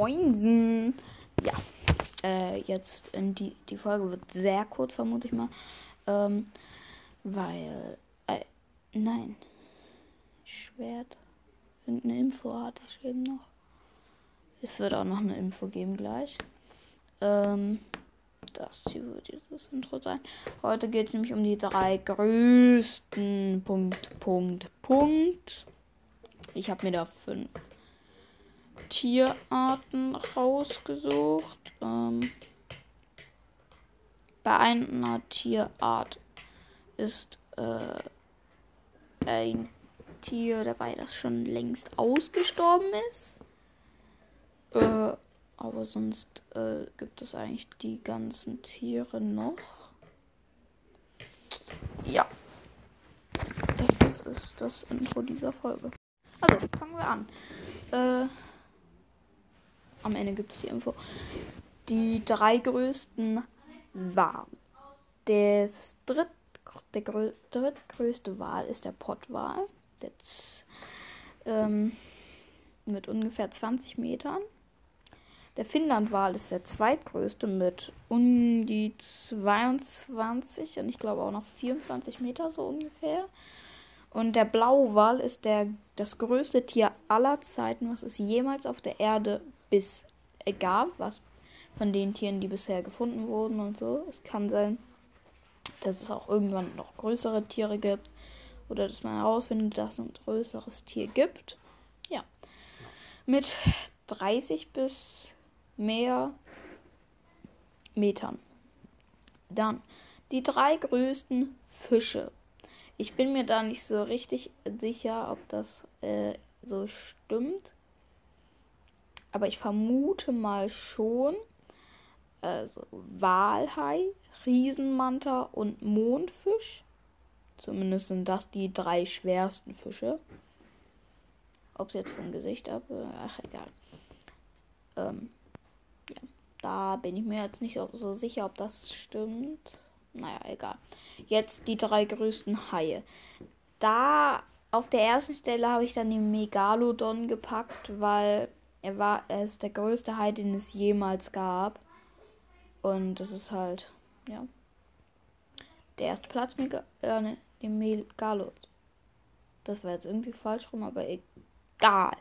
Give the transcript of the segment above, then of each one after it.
Moinsen. Ja, äh, jetzt in die, die Folge wird sehr kurz, vermute ich mal. Ähm, weil, äh, nein. Schwert. Irgendeine Info hatte ich eben noch. Es wird auch noch eine Info geben gleich. Ähm, das hier wird jetzt das Intro sein. Heute geht es nämlich um die drei größten Punkt, Punkt, Punkt. Ich habe mir da fünf Tierarten rausgesucht. Ähm, bei einer Tierart ist äh, ein Tier dabei, das schon längst ausgestorben ist. Äh, aber sonst äh, gibt es eigentlich die ganzen Tiere noch. Ja. Das ist das Intro dieser Folge. Also, fangen wir an. Äh, am Ende gibt es die Info. Die drei größten Wale. Das dritt, der grö, drittgrößte Wal ist der Pottwal. Der ähm, mit ungefähr 20 Metern. Der Finnlandwal ist der zweitgrößte mit um die 22 und ich glaube auch noch 24 Meter so ungefähr. Und der Blauwal ist der, das größte Tier aller Zeiten, was es jemals auf der Erde bis gab, was von den Tieren, die bisher gefunden wurden und so. Es kann sein, dass es auch irgendwann noch größere Tiere gibt oder dass man herausfindet, dass es ein größeres Tier gibt. Ja. Mit 30 bis mehr Metern. Dann die drei größten Fische. Ich bin mir da nicht so richtig sicher, ob das äh, so stimmt. Aber ich vermute mal schon. Also Walhai, Riesenmanta und Mondfisch. Zumindest sind das die drei schwersten Fische. Ob es jetzt vom Gesicht ab, ach egal. Ähm, ja, da bin ich mir jetzt nicht so sicher, ob das stimmt. Naja, egal. Jetzt die drei größten Haie. Da auf der ersten Stelle habe ich dann den Megalodon gepackt, weil er war, er ist der größte Hai, den es jemals gab. Und das ist halt, ja. Der erste Platz, Mega, äh, ne, den Megalodon. Das war jetzt irgendwie falsch rum, aber egal.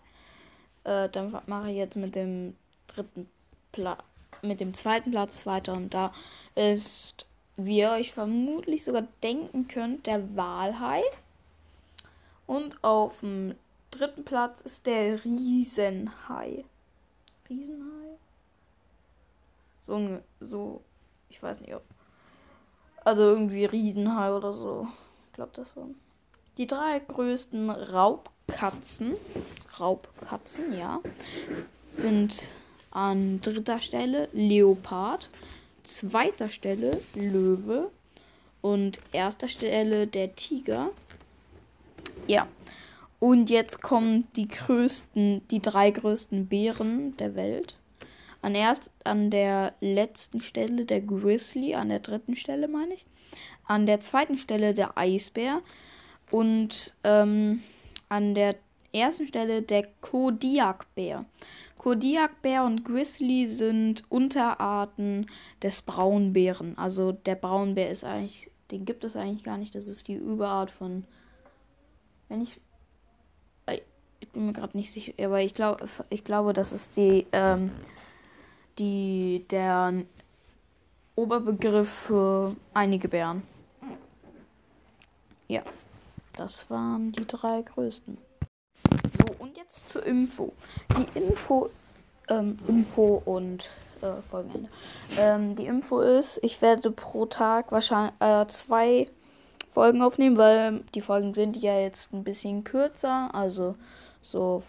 Äh, dann mache ich jetzt mit dem dritten Platz, mit dem zweiten Platz weiter. Und da ist wie ihr euch vermutlich sogar denken könnt, der Walhai. Und auf dem dritten Platz ist der Riesenhai. Riesenhai? So, so, ich weiß nicht, ob. Also irgendwie Riesenhai oder so. Ich glaube, das war. Die drei größten Raubkatzen, Raubkatzen, ja, sind an dritter Stelle Leopard, zweiter Stelle Löwe und erster Stelle der Tiger. Ja. Und jetzt kommen die größten, die drei größten Bären der Welt. An erst an der letzten Stelle der Grizzly, an der dritten Stelle meine ich. An der zweiten Stelle der Eisbär und ähm, an der ersten Stelle der Kodiakbär. Kodiakbär und Grizzly sind Unterarten des Braunbären. Also der Braunbär ist eigentlich, den gibt es eigentlich gar nicht. Das ist die Überart von, wenn ich, äh, ich bin mir gerade nicht sicher, aber ich glaube, ich glaube, das ist die, ähm, die der Oberbegriff für einige Bären. Ja, das waren die drei größten. Jetzt zur Info. Die Info, ähm, Info und äh, Folgenende. Ähm, die Info ist, ich werde pro Tag wahrscheinlich äh, zwei Folgen aufnehmen, weil die Folgen sind ja jetzt ein bisschen kürzer. Also so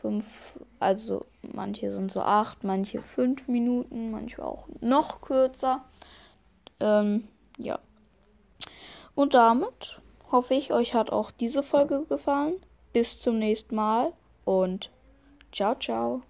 fünf, also manche sind so acht, manche fünf Minuten, manche auch noch kürzer. Ähm, ja. Und damit hoffe ich, euch hat auch diese Folge gefallen. Bis zum nächsten Mal und ciao, ciao.